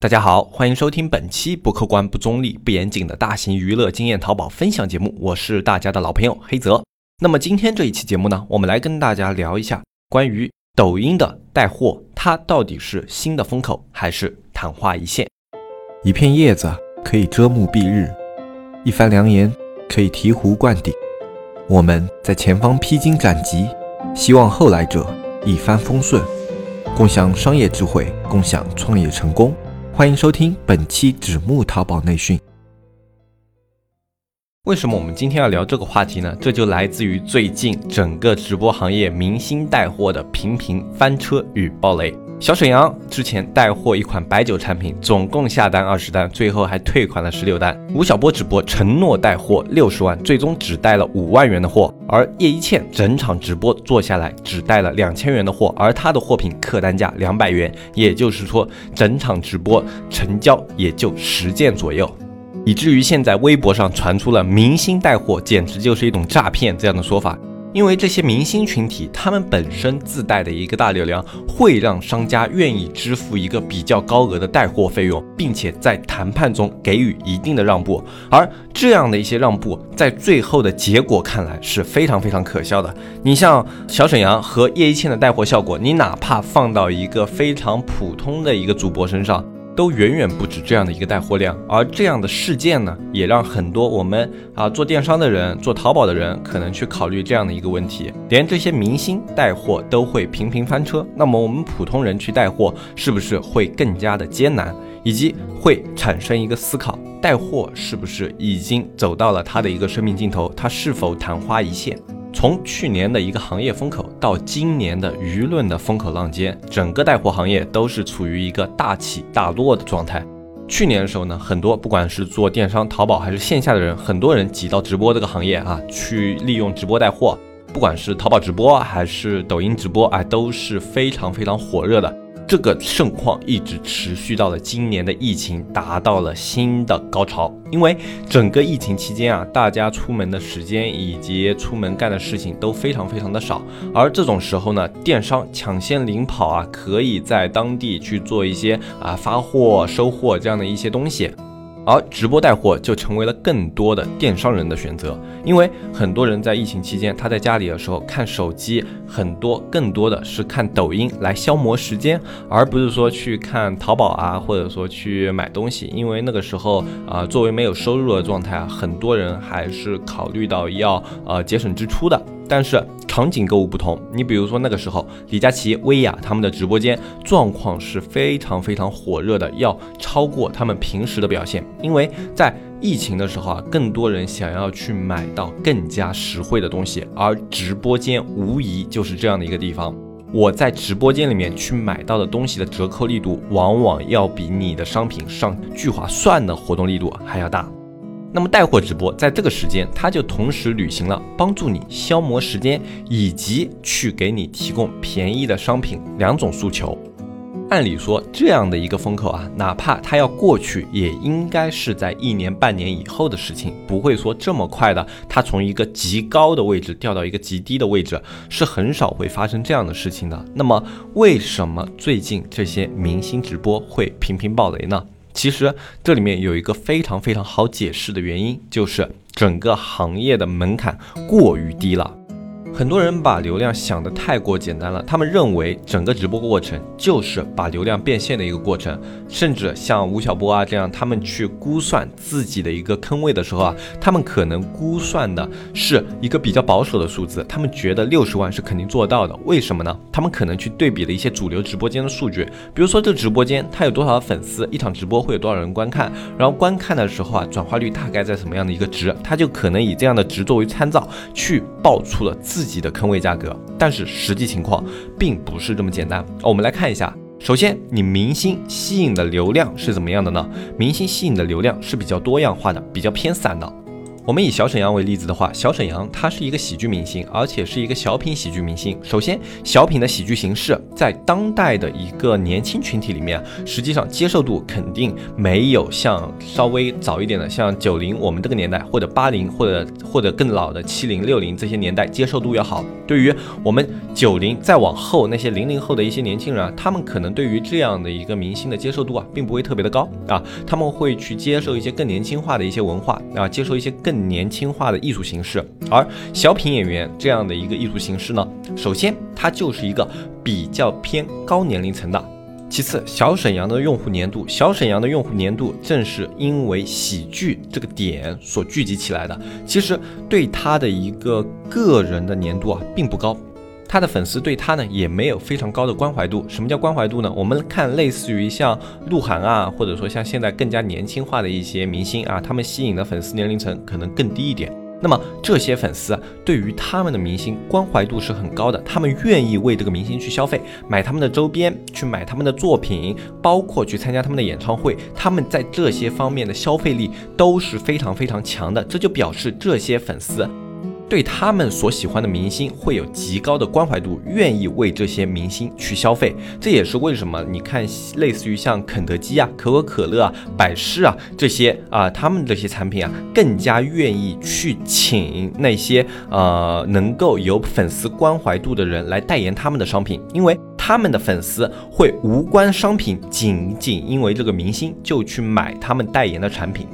大家好，欢迎收听本期不客观、不中立、不严谨的大型娱乐经验淘宝分享节目，我是大家的老朋友黑泽。那么今天这一期节目呢，我们来跟大家聊一下关于抖音的带货，它到底是新的风口还是昙花一现？一片叶子可以遮目蔽日，一番良言可以醍醐灌顶。我们在前方披荆斩棘，希望后来者一帆风顺，共享商业智慧，共享创业成功。欢迎收听本期纸木淘宝内训。为什么我们今天要聊这个话题呢？这就来自于最近整个直播行业明星带货的频频翻车与暴雷。小沈阳之前带货一款白酒产品，总共下单二十单，最后还退款了十六单。吴晓波直播承诺带货六十万，最终只带了五万元的货。而叶一茜整场直播做下来只带了两千元的货，而她的货品客单价两百元，也就是说整场直播成交也就十件左右，以至于现在微博上传出了明星带货简直就是一种诈骗这样的说法。因为这些明星群体，他们本身自带的一个大流量，会让商家愿意支付一个比较高额的带货费用，并且在谈判中给予一定的让步。而这样的一些让步，在最后的结果看来是非常非常可笑的。你像小沈阳和叶一茜的带货效果，你哪怕放到一个非常普通的一个主播身上。都远远不止这样的一个带货量，而这样的事件呢，也让很多我们啊做电商的人、做淘宝的人可能去考虑这样的一个问题：连这些明星带货都会频频翻车，那么我们普通人去带货是不是会更加的艰难？以及会产生一个思考：带货是不是已经走到了它的一个生命尽头？它是否昙花一现？从去年的一个行业风口到今年的舆论的风口浪尖，整个带货行业都是处于一个大起大落的状态。去年的时候呢，很多不管是做电商、淘宝还是线下的人，很多人挤到直播这个行业啊，去利用直播带货，不管是淘宝直播还是抖音直播，哎，都是非常非常火热的。这个盛况一直持续到了今年的疫情达到了新的高潮，因为整个疫情期间啊，大家出门的时间以及出门干的事情都非常非常的少，而这种时候呢，电商抢先领跑啊，可以在当地去做一些啊发货、收货这样的一些东西。而直播带货就成为了更多的电商人的选择，因为很多人在疫情期间，他在家里的时候看手机，很多更多的是看抖音来消磨时间，而不是说去看淘宝啊，或者说去买东西。因为那个时候啊，作为没有收入的状态啊，很多人还是考虑到要呃节省支出的。但是场景购物不同，你比如说那个时候，李佳琦、薇娅他们的直播间状况是非常非常火热的，要超过他们平时的表现。因为在疫情的时候啊，更多人想要去买到更加实惠的东西，而直播间无疑就是这样的一个地方。我在直播间里面去买到的东西的折扣力度，往往要比你的商品上聚划算的活动力度还要大。那么带货直播在这个时间，它就同时履行了帮助你消磨时间，以及去给你提供便宜的商品两种诉求。按理说，这样的一个风口啊，哪怕它要过去，也应该是在一年半年以后的事情，不会说这么快的，它从一个极高的位置掉到一个极低的位置，是很少会发生这样的事情的。那么，为什么最近这些明星直播会频频爆雷呢？其实这里面有一个非常非常好解释的原因，就是整个行业的门槛过于低了。很多人把流量想得太过简单了，他们认为整个直播过程就是把流量变现的一个过程，甚至像吴晓波啊这样，他们去估算自己的一个坑位的时候啊，他们可能估算的是一个比较保守的数字，他们觉得六十万是肯定做到的。为什么呢？他们可能去对比了一些主流直播间的数据，比如说这个直播间它有多少粉丝，一场直播会有多少人观看，然后观看的时候啊，转化率大概在什么样的一个值，他就可能以这样的值作为参照，去报出了自。级的坑位价格，但是实际情况并不是这么简单。我们来看一下，首先，你明星吸引的流量是怎么样的呢？明星吸引的流量是比较多样化的，比较偏散的。我们以小沈阳为例子的话，小沈阳他是一个喜剧明星，而且是一个小品喜剧明星。首先，小品的喜剧形式在当代的一个年轻群体里面，实际上接受度肯定没有像稍微早一点的，像九零我们这个年代，或者八零，或者或者更老的七零、六零这些年代接受度要好。对于我们九零再往后那些零零后的一些年轻人啊，他们可能对于这样的一个明星的接受度啊，并不会特别的高啊，他们会去接受一些更年轻化的一些文化啊，接受一些更。年轻化的艺术形式，而小品演员这样的一个艺术形式呢，首先它就是一个比较偏高年龄层的。其次，小沈阳的用户粘度，小沈阳的用户粘度正是因为喜剧这个点所聚集起来的。其实对他的一个个人的粘度啊，并不高。他的粉丝对他呢也没有非常高的关怀度。什么叫关怀度呢？我们看类似于像鹿晗啊，或者说像现在更加年轻化的一些明星啊，他们吸引的粉丝年龄层可能更低一点。那么这些粉丝，对于他们的明星关怀度是很高的，他们愿意为这个明星去消费，买他们的周边，去买他们的作品，包括去参加他们的演唱会，他们在这些方面的消费力都是非常非常强的。这就表示这些粉丝。对他们所喜欢的明星会有极高的关怀度，愿意为这些明星去消费。这也是为什么你看，类似于像肯德基啊、可口可乐啊、百事啊这些啊，他们这些产品啊，更加愿意去请那些呃能够有粉丝关怀度的人来代言他们的商品，因为他们的粉丝会无关商品，仅仅因为这个明星就去买他们代言的产品，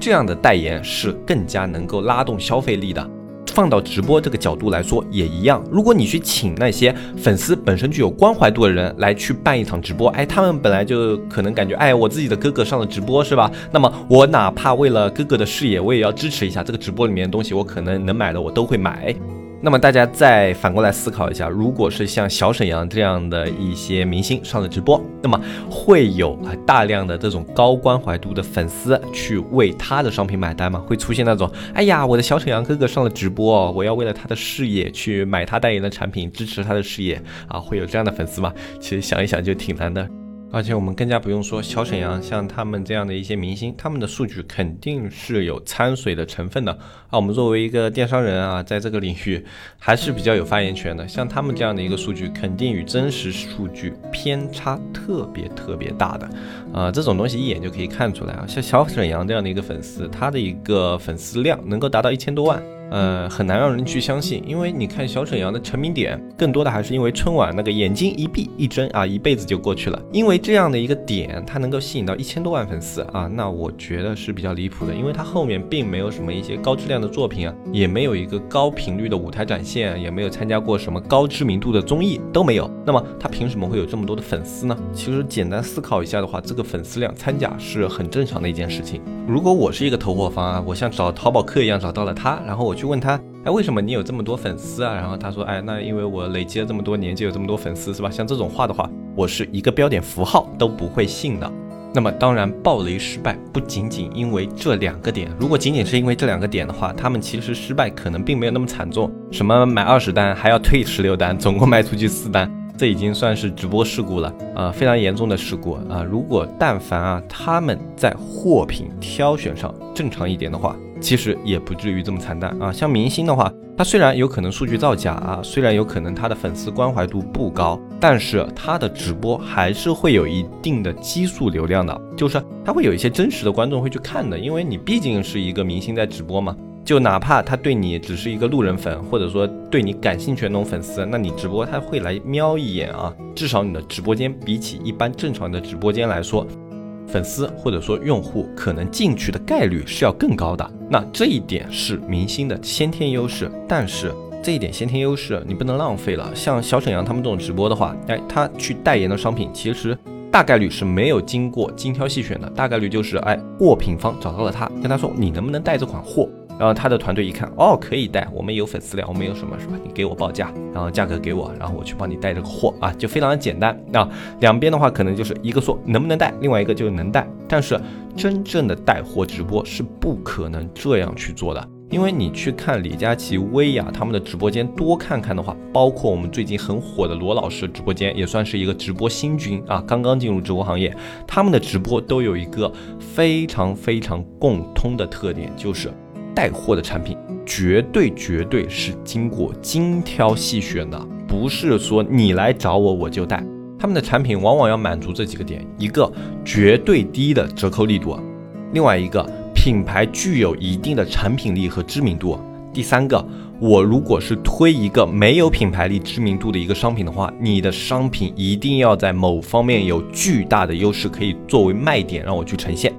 这样的代言是更加能够拉动消费力的。放到直播这个角度来说也一样，如果你去请那些粉丝本身具有关怀度的人来去办一场直播，哎，他们本来就可能感觉，哎，我自己的哥哥上了直播是吧？那么我哪怕为了哥哥的事业，我也要支持一下这个直播里面的东西，我可能能买的我都会买。那么大家再反过来思考一下，如果是像小沈阳这样的一些明星上了直播，那么会有啊大量的这种高关怀度的粉丝去为他的商品买单吗？会出现那种，哎呀，我的小沈阳哥哥上了直播，我要为了他的事业去买他代言的产品，支持他的事业啊，会有这样的粉丝吗？其实想一想就挺难的。而且我们更加不用说小沈阳，像他们这样的一些明星，他们的数据肯定是有掺水的成分的啊。我们作为一个电商人啊，在这个领域还是比较有发言权的。像他们这样的一个数据，肯定与真实数据偏差特别特别大的啊。这种东西一眼就可以看出来啊。像小沈阳这样的一个粉丝，他的一个粉丝量能够达到一千多万。呃，很难让人去相信，因为你看小沈阳的成名点，更多的还是因为春晚那个眼睛一闭一睁啊，一辈子就过去了。因为这样的一个点，它能够吸引到一千多万粉丝啊，那我觉得是比较离谱的，因为它后面并没有什么一些高质量的作品啊，也没有一个高频率的舞台展现，也没有参加过什么高知名度的综艺，都没有。那么他凭什么会有这么多的粉丝呢？其实简单思考一下的话，这个粉丝量掺假是很正常的一件事情。如果我是一个投货方啊，我像找淘宝客一样找到了他，然后我去问他，哎，为什么你有这么多粉丝啊？然后他说，哎，那因为我累积了这么多年就有这么多粉丝，是吧？像这种话的话，我是一个标点符号都不会信的。那么当然，暴雷失败不仅仅因为这两个点，如果仅仅是因为这两个点的话，他们其实失败可能并没有那么惨重。什么买二十单还要退十六单，总共卖出去四单。这已经算是直播事故了啊，非常严重的事故啊！如果但凡啊他们在货品挑选上正常一点的话，其实也不至于这么惨淡啊。像明星的话，他虽然有可能数据造假啊，虽然有可能他的粉丝关怀度不高，但是他的直播还是会有一定的基数流量的，就是他会有一些真实的观众会去看的，因为你毕竟是一个明星在直播嘛。就哪怕他对你只是一个路人粉，或者说对你感兴趣的那种粉丝，那你直播他会来瞄一眼啊。至少你的直播间比起一般正常的直播间来说，粉丝或者说用户可能进去的概率是要更高的。那这一点是明星的先天优势，但是这一点先天优势你不能浪费了。像小沈阳他们这种直播的话，哎，他去代言的商品其实大概率是没有经过精挑细选的，大概率就是哎货品方找到了他，跟他说你能不能带这款货。然后他的团队一看，哦，可以带，我们有粉丝量，我们有什么，是吧？你给我报价，然后价格给我，然后我去帮你带这个货啊，就非常的简单啊。两边的话，可能就是一个说能不能带，另外一个就是能带。但是真正的带货直播是不可能这样去做的，因为你去看李佳琦、薇娅他们的直播间，多看看的话，包括我们最近很火的罗老师直播间，也算是一个直播新军啊，刚刚进入直播行业，他们的直播都有一个非常非常共通的特点，就是。带货的产品，绝对绝对是经过精挑细选的，不是说你来找我我就带。他们的产品往往要满足这几个点：一个绝对低的折扣力度，另外一个品牌具有一定的产品力和知名度，第三个。我如果是推一个没有品牌力、知名度的一个商品的话，你的商品一定要在某方面有巨大的优势，可以作为卖点让我去呈现。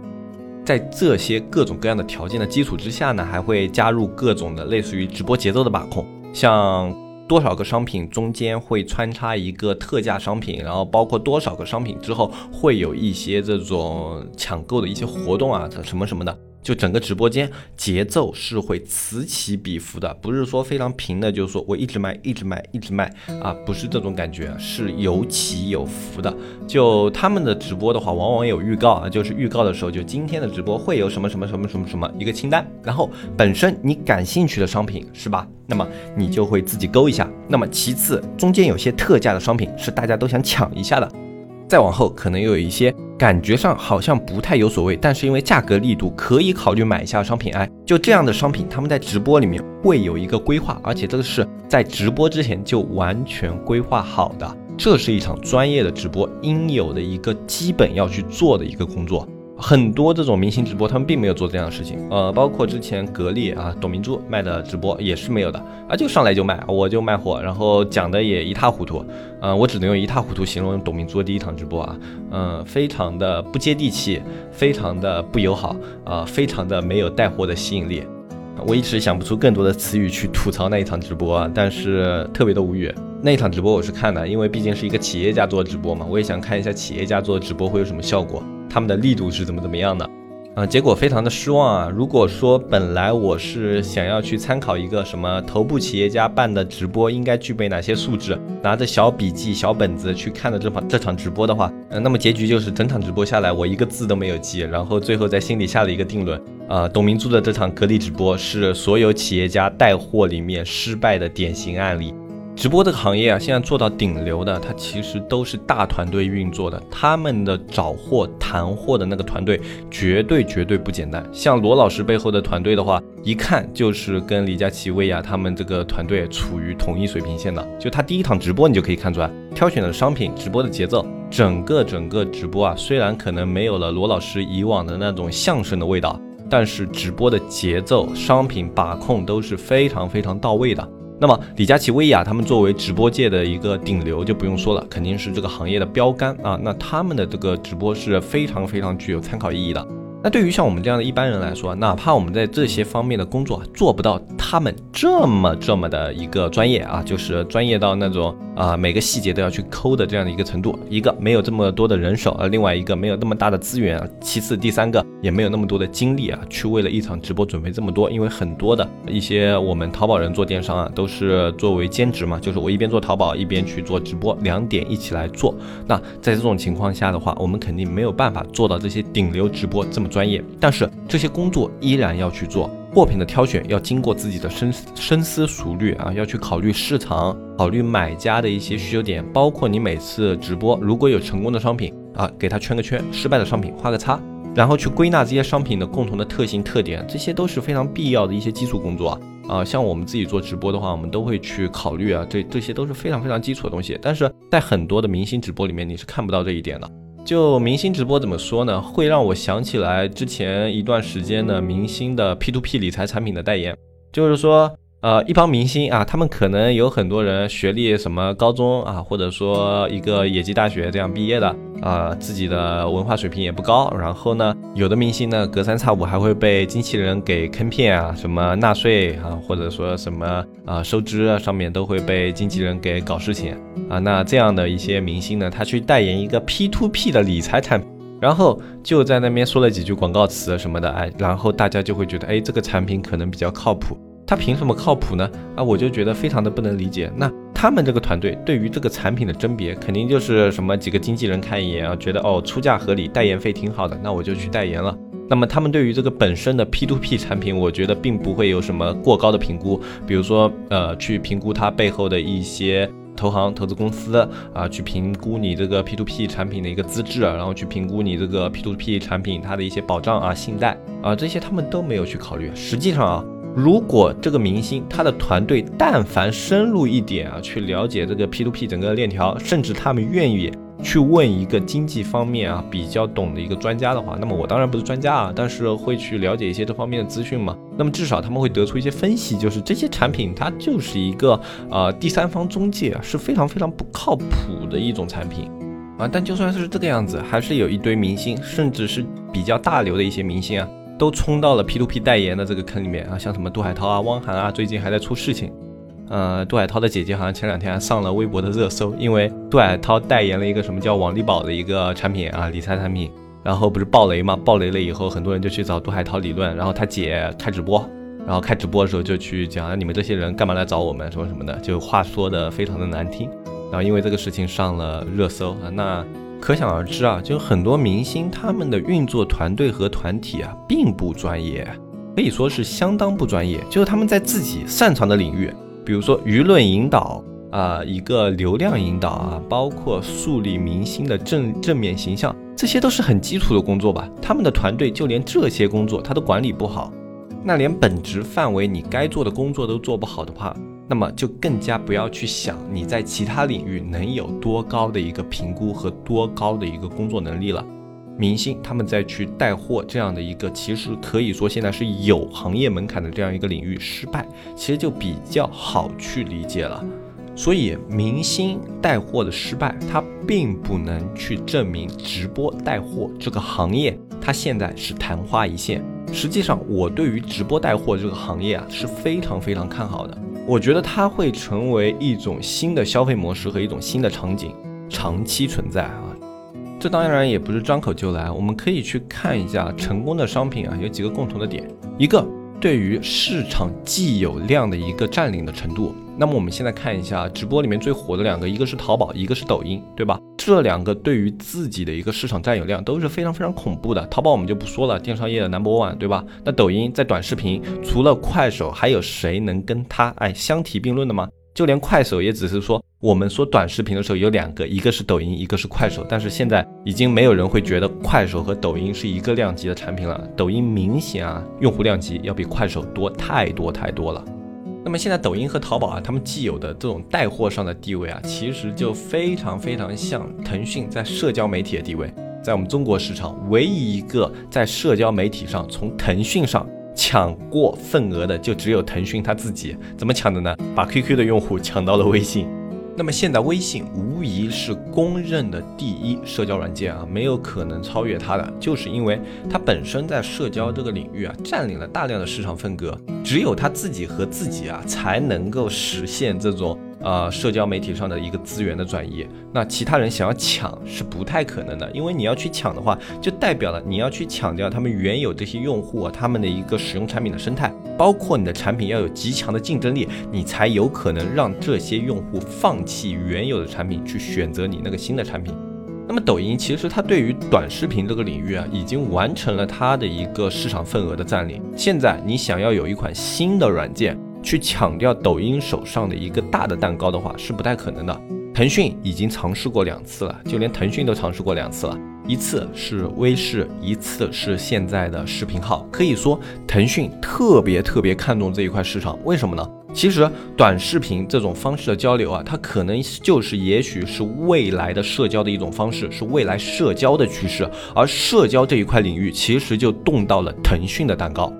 在这些各种各样的条件的基础之下呢，还会加入各种的类似于直播节奏的把控，像多少个商品中间会穿插一个特价商品，然后包括多少个商品之后会有一些这种抢购的一些活动啊，什么什么的。就整个直播间节奏是会此起彼伏的，不是说非常平的，就是说我一直卖，一直卖，一直卖啊，不是这种感觉，是有起有伏的。就他们的直播的话，往往有预告啊，就是预告的时候，就今天的直播会有什么什么什么什么什么一个清单，然后本身你感兴趣的商品是吧？那么你就会自己勾一下。那么其次，中间有些特价的商品是大家都想抢一下的，再往后可能又有一些。感觉上好像不太有所谓，但是因为价格力度可以考虑买一下商品。I，就这样的商品，他们在直播里面会有一个规划，而且这个是在直播之前就完全规划好的。这是一场专业的直播应有的一个基本要去做的一个工作。很多这种明星直播，他们并没有做这样的事情，呃，包括之前格力啊、董明珠卖的直播也是没有的啊，就上来就卖，我就卖货，然后讲的也一塌糊涂，嗯，我只能用一塌糊涂形容董明珠的第一场直播啊，嗯，非常的不接地气，非常的不友好啊，非常的没有带货的吸引力，我一时想不出更多的词语去吐槽那一场直播啊，但是特别的无语。那一场直播我是看的，因为毕竟是一个企业家做直播嘛，我也想看一下企业家做直播会有什么效果。他们的力度是怎么怎么样的？啊，结果非常的失望啊！如果说本来我是想要去参考一个什么头部企业家办的直播应该具备哪些素质，拿着小笔记、小本子去看的这场这场直播的话，嗯，那么结局就是整场直播下来我一个字都没有记，然后最后在心里下了一个定论：啊，董明珠的这场格力直播是所有企业家带货里面失败的典型案例。直播这个行业啊，现在做到顶流的，它其实都是大团队运作的。他们的找货、谈货的那个团队，绝对绝对不简单。像罗老师背后的团队的话，一看就是跟李佳琦、薇娅他们这个团队处于同一水平线的。就他第一场直播，你就可以看出来，挑选的商品、直播的节奏，整个整个直播啊，虽然可能没有了罗老师以往的那种相声的味道，但是直播的节奏、商品把控都是非常非常到位的。那么，李佳琦、薇娅他们作为直播界的一个顶流，就不用说了，肯定是这个行业的标杆啊。那他们的这个直播是非常非常具有参考意义的。那对于像我们这样的一般人来说，哪怕我们在这些方面的工作做不到他们这么这么的一个专业啊，就是专业到那种啊每个细节都要去抠的这样的一个程度，一个没有这么多的人手，呃，另外一个没有那么大的资源啊，其次第三个也没有那么多的精力啊，去为了一场直播准备这么多，因为很多的一些我们淘宝人做电商啊，都是作为兼职嘛，就是我一边做淘宝一边去做直播，两点一起来做。那在这种情况下的话，我们肯定没有办法做到这些顶流直播这么。专业，但是这些工作依然要去做。货品的挑选要经过自己的深深思熟虑啊，要去考虑市场，考虑买家的一些需求点，包括你每次直播如果有成功的商品啊，给他圈个圈；失败的商品画个叉，然后去归纳这些商品的共同的特性特点，这些都是非常必要的一些基础工作啊。啊，像我们自己做直播的话，我们都会去考虑啊，这这些都是非常非常基础的东西。但是在很多的明星直播里面，你是看不到这一点的。就明星直播怎么说呢？会让我想起来之前一段时间的明星的 P to P 理财产品的代言，就是说。呃，一帮明星啊，他们可能有很多人学历什么高中啊，或者说一个野鸡大学这样毕业的啊，自己的文化水平也不高。然后呢，有的明星呢，隔三差五还会被经纪人给坑骗啊，什么纳税啊，或者说什么啊收支啊上面都会被经纪人给搞事情啊。那这样的一些明星呢，他去代言一个 P to P 的理财产品，然后就在那边说了几句广告词什么的，哎，然后大家就会觉得，哎，这个产品可能比较靠谱。他凭什么靠谱呢？啊，我就觉得非常的不能理解。那他们这个团队对于这个产品的甄别，肯定就是什么几个经纪人看一眼啊，觉得哦出价合理，代言费挺好的，那我就去代言了。那么他们对于这个本身的 P to P 产品，我觉得并不会有什么过高的评估，比如说呃去评估它背后的一些。投行、投资公司啊，去评估你这个 P2P 产品的一个资质，然后去评估你这个 P2P 产品它的一些保障啊、信贷啊，这些他们都没有去考虑。实际上啊，如果这个明星他的团队但凡深入一点啊，去了解这个 P2P 整个链条，甚至他们愿意。去问一个经济方面啊比较懂的一个专家的话，那么我当然不是专家啊，但是会去了解一些这方面的资讯嘛。那么至少他们会得出一些分析，就是这些产品它就是一个呃第三方中介啊，是非常非常不靠谱的一种产品啊。但就算是这个样子，还是有一堆明星，甚至是比较大流的一些明星啊，都冲到了 P2P 代言的这个坑里面啊，像什么杜海涛啊、汪涵啊，最近还在出事情。呃，杜海涛的姐姐好像前两天还上了微博的热搜，因为杜海涛代言了一个什么叫网利宝的一个产品啊，理财产品，然后不是爆雷嘛？爆雷了以后，很多人就去找杜海涛理论，然后他姐开直播，然后开直播的时候就去讲啊，你们这些人干嘛来找我们，什么什么的，就话说的非常的难听，然后因为这个事情上了热搜啊，那可想而知啊，就很多明星他们的运作团队和团体啊，并不专业，可以说是相当不专业，就是他们在自己擅长的领域。比如说舆论引导啊，一个流量引导啊，包括树立明星的正正面形象，这些都是很基础的工作吧。他们的团队就连这些工作他都管理不好，那连本职范围你该做的工作都做不好的话，那么就更加不要去想你在其他领域能有多高的一个评估和多高的一个工作能力了。明星他们再去带货这样的一个，其实可以说现在是有行业门槛的这样一个领域失败，其实就比较好去理解了。所以明星带货的失败，它并不能去证明直播带货这个行业它现在是昙花一现。实际上，我对于直播带货这个行业啊是非常非常看好的。我觉得它会成为一种新的消费模式和一种新的场景，长期存在啊。这当然也不是张口就来，我们可以去看一下成功的商品啊，有几个共同的点。一个对于市场既有量的一个占领的程度。那么我们现在看一下直播里面最火的两个，一个是淘宝，一个是抖音，对吧？这两个对于自己的一个市场占有量都是非常非常恐怖的。淘宝我们就不说了，电商业的 number one，对吧？那抖音在短视频除了快手，还有谁能跟它哎相提并论的吗？就连快手也只是说，我们说短视频的时候有两个，一个是抖音，一个是快手。但是现在已经没有人会觉得快手和抖音是一个量级的产品了。抖音明显啊，用户量级要比快手多太多太多了。那么现在抖音和淘宝啊，他们既有的这种带货上的地位啊，其实就非常非常像腾讯在社交媒体的地位。在我们中国市场，唯一一个在社交媒体上从腾讯上。抢过份额的就只有腾讯他自己，怎么抢的呢？把 QQ 的用户抢到了微信。那么现在微信无疑是公认的第一社交软件啊，没有可能超越它的，就是因为它本身在社交这个领域啊占领了大量的市场份额，只有它自己和自己啊才能够实现这种。呃，社交媒体上的一个资源的转移，那其他人想要抢是不太可能的，因为你要去抢的话，就代表了你要去抢掉他们原有这些用户啊，他们的一个使用产品的生态，包括你的产品要有极强的竞争力，你才有可能让这些用户放弃原有的产品，去选择你那个新的产品。那么抖音其实它对于短视频这个领域啊，已经完成了它的一个市场份额的占领。现在你想要有一款新的软件。去抢掉抖音手上的一个大的蛋糕的话是不太可能的。腾讯已经尝试过两次了，就连腾讯都尝试过两次了，一次是微视，一次是现在的视频号。可以说，腾讯特别特别看重这一块市场，为什么呢？其实短视频这种方式的交流啊，它可能就是也许是未来的社交的一种方式，是未来社交的趋势。而社交这一块领域，其实就动到了腾讯的蛋糕。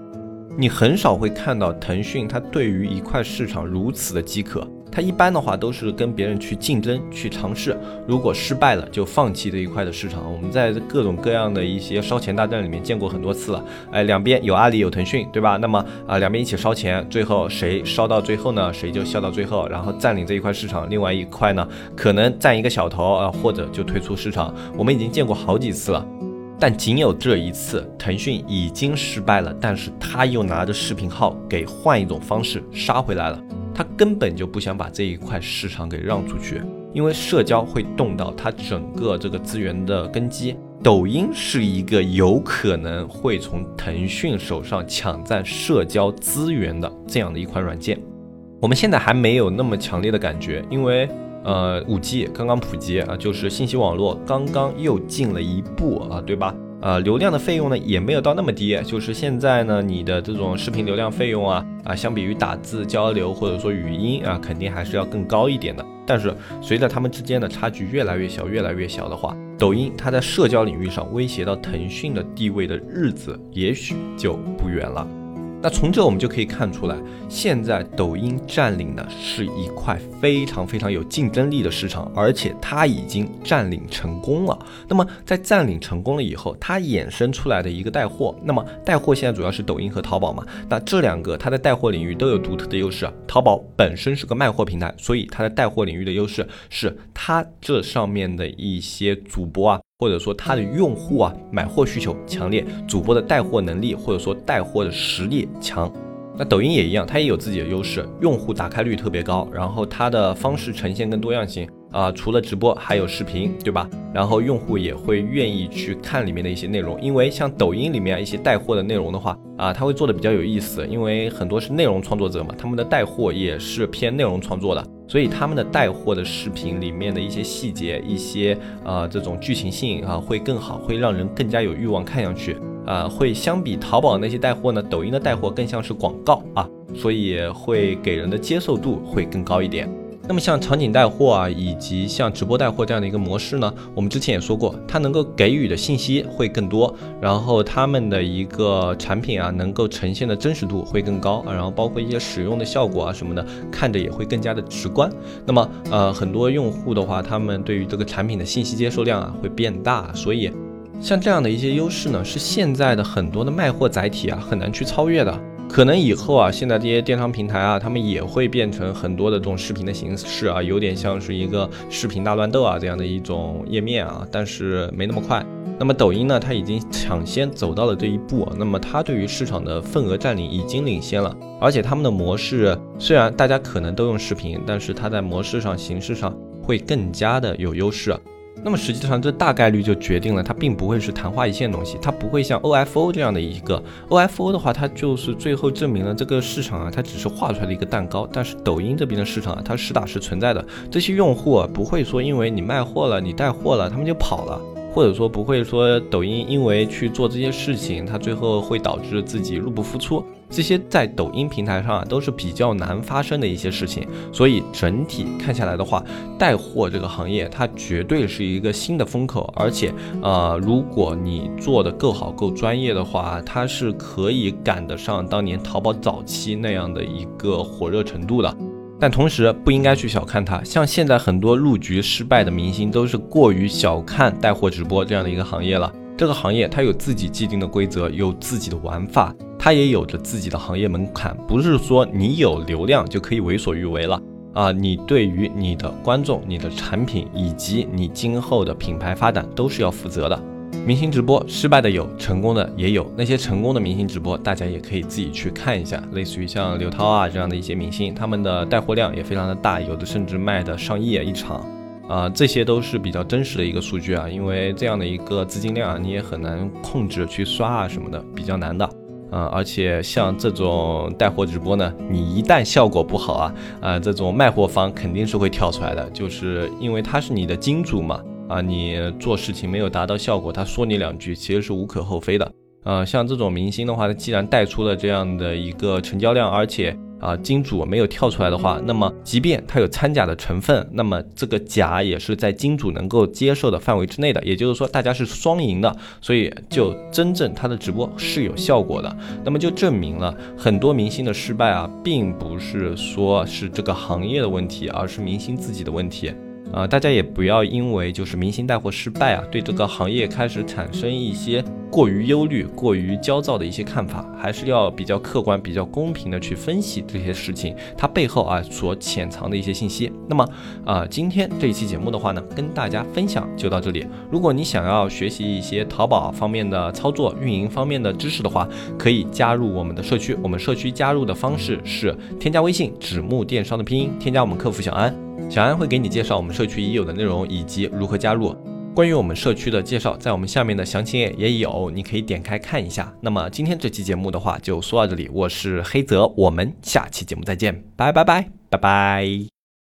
你很少会看到腾讯，它对于一块市场如此的饥渴。它一般的话都是跟别人去竞争、去尝试，如果失败了就放弃这一块的市场。我们在各种各样的一些烧钱大战里面见过很多次了。哎，两边有阿里有腾讯，对吧？那么啊，两边一起烧钱，最后谁烧到最后呢？谁就笑到最后，然后占领这一块市场。另外一块呢，可能占一个小头啊，或者就退出市场。我们已经见过好几次了。但仅有这一次，腾讯已经失败了，但是他又拿着视频号给换一种方式杀回来了。他根本就不想把这一块市场给让出去，因为社交会动到他整个这个资源的根基。抖音是一个有可能会从腾讯手上抢占社交资源的这样的一款软件。我们现在还没有那么强烈的感觉，因为。呃，五 G 刚刚普及啊，就是信息网络刚刚又进了一步啊，对吧？呃，流量的费用呢也没有到那么低，就是现在呢，你的这种视频流量费用啊啊，相比于打字交流或者说语音啊，肯定还是要更高一点的。但是随着他们之间的差距越来越小，越来越小的话，抖音它在社交领域上威胁到腾讯的地位的日子，也许就不远了。那从这我们就可以看出来，现在抖音占领的是一块非常非常有竞争力的市场，而且它已经占领成功了。那么在占领成功了以后，它衍生出来的一个带货，那么带货现在主要是抖音和淘宝嘛？那这两个它在带货领域都有独特的优势。淘宝本身是个卖货平台，所以它的带货领域的优势是它这上面的一些主播啊。或者说他的用户啊，买货需求强烈，主播的带货能力或者说带货的实力强。那抖音也一样，它也有自己的优势，用户打开率特别高，然后它的方式呈现更多样性啊，除了直播还有视频，对吧？然后用户也会愿意去看里面的一些内容，因为像抖音里面一些带货的内容的话啊，它会做的比较有意思，因为很多是内容创作者嘛，他们的带货也是偏内容创作的。所以他们的带货的视频里面的一些细节，一些呃这种剧情性啊会更好，会让人更加有欲望看下去啊，会相比淘宝那些带货呢，抖音的带货更像是广告啊，所以会给人的接受度会更高一点。那么像场景带货啊，以及像直播带货这样的一个模式呢，我们之前也说过，它能够给予的信息会更多，然后他们的一个产品啊，能够呈现的真实度会更高啊，然后包括一些使用的效果啊什么的，看着也会更加的直观。那么呃，很多用户的话，他们对于这个产品的信息接受量啊会变大，所以像这样的一些优势呢，是现在的很多的卖货载体啊很难去超越的。可能以后啊，现在这些电商平台啊，他们也会变成很多的这种视频的形式啊，有点像是一个视频大乱斗啊这样的一种页面啊，但是没那么快。那么抖音呢，它已经抢先走到了这一步，那么它对于市场的份额占领已经领先了，而且他们的模式虽然大家可能都用视频，但是它在模式上、形式上会更加的有优势。那么实际上，这大概率就决定了它并不会是昙花一现的东西，它不会像 OFO 这样的一个 OFO 的话，它就是最后证明了这个市场啊，它只是画出来的一个蛋糕。但是抖音这边的市场啊，它实打实存在的，这些用户啊，不会说因为你卖货了，你带货了，他们就跑了。或者说不会说抖音因为去做这些事情，它最后会导致自己入不敷出，这些在抖音平台上啊都是比较难发生的一些事情。所以整体看下来的话，带货这个行业它绝对是一个新的风口，而且呃，如果你做的够好、够专业的话，它是可以赶得上当年淘宝早期那样的一个火热程度的。但同时不应该去小看它，像现在很多入局失败的明星，都是过于小看带货直播这样的一个行业了。这个行业它有自己既定的规则，有自己的玩法，它也有着自己的行业门槛，不是说你有流量就可以为所欲为了啊！你对于你的观众、你的产品以及你今后的品牌发展都是要负责的。明星直播失败的有，成功的也有。那些成功的明星直播，大家也可以自己去看一下。类似于像刘涛啊这样的一些明星，他们的带货量也非常的大，有的甚至卖的上亿一场，啊，这些都是比较真实的一个数据啊。因为这样的一个资金量啊，你也很难控制去刷啊什么的，比较难的。啊，而且像这种带货直播呢，你一旦效果不好啊，啊，这种卖货方肯定是会跳出来的，就是因为他是你的金主嘛。啊，你做事情没有达到效果，他说你两句其实是无可厚非的。呃，像这种明星的话，他既然带出了这样的一个成交量，而且啊金主没有跳出来的话，那么即便他有掺假的成分，那么这个假也是在金主能够接受的范围之内的。也就是说，大家是双赢的，所以就真正他的直播是有效果的。那么就证明了很多明星的失败啊，并不是说是这个行业的问题，而是明星自己的问题。呃，大家也不要因为就是明星带货失败啊，对这个行业开始产生一些过于忧虑、过于焦躁的一些看法，还是要比较客观、比较公平的去分析这些事情，它背后啊所潜藏的一些信息。那么啊，今天这一期节目的话呢，跟大家分享就到这里。如果你想要学习一些淘宝方面的操作、运营方面的知识的话，可以加入我们的社区。我们社区加入的方式是添加微信“纸木电商”的拼音，添加我们客服小安。小安会给你介绍我们社区已有的内容以及如何加入。关于我们社区的介绍，在我们下面的详情页也有，你可以点开看一下。那么今天这期节目的话，就说到这里。我是黑泽，我们下期节目再见，拜拜拜拜拜。